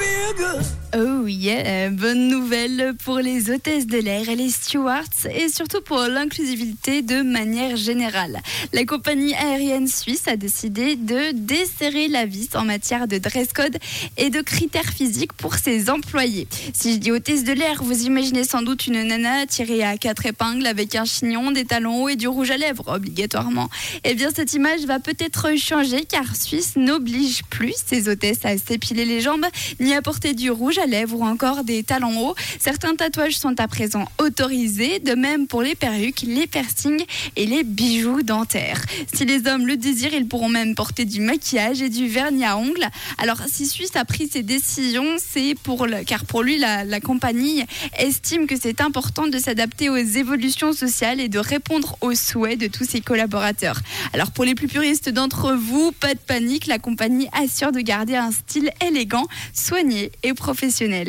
bigger. Oh yeah, bonne nouvelle pour les hôtesses de l'air et les stewards et surtout pour l'inclusivité de manière générale. La compagnie aérienne suisse a décidé de desserrer la vis en matière de dress code et de critères physiques pour ses employés. Si je dis hôtesse de l'air, vous imaginez sans doute une nana tirée à quatre épingles avec un chignon, des talons hauts et du rouge à lèvres obligatoirement. Eh bien cette image va peut-être changer car Suisse n'oblige plus ses hôtesses à s'épiler les jambes ni à porter du rouge à lèvres ou encore des talons hauts. Certains tatouages sont à présent autorisés, de même pour les perruques, les piercings et les bijoux dentaires. Si les hommes le désirent, ils pourront même porter du maquillage et du vernis à ongles. Alors si Suisse a pris ces décisions, c'est pour le, car pour lui la, la compagnie estime que c'est important de s'adapter aux évolutions sociales et de répondre aux souhaits de tous ses collaborateurs. Alors pour les plus puristes d'entre vous, pas de panique, la compagnie assure de garder un style élégant, soigné et professionnel professionnelle.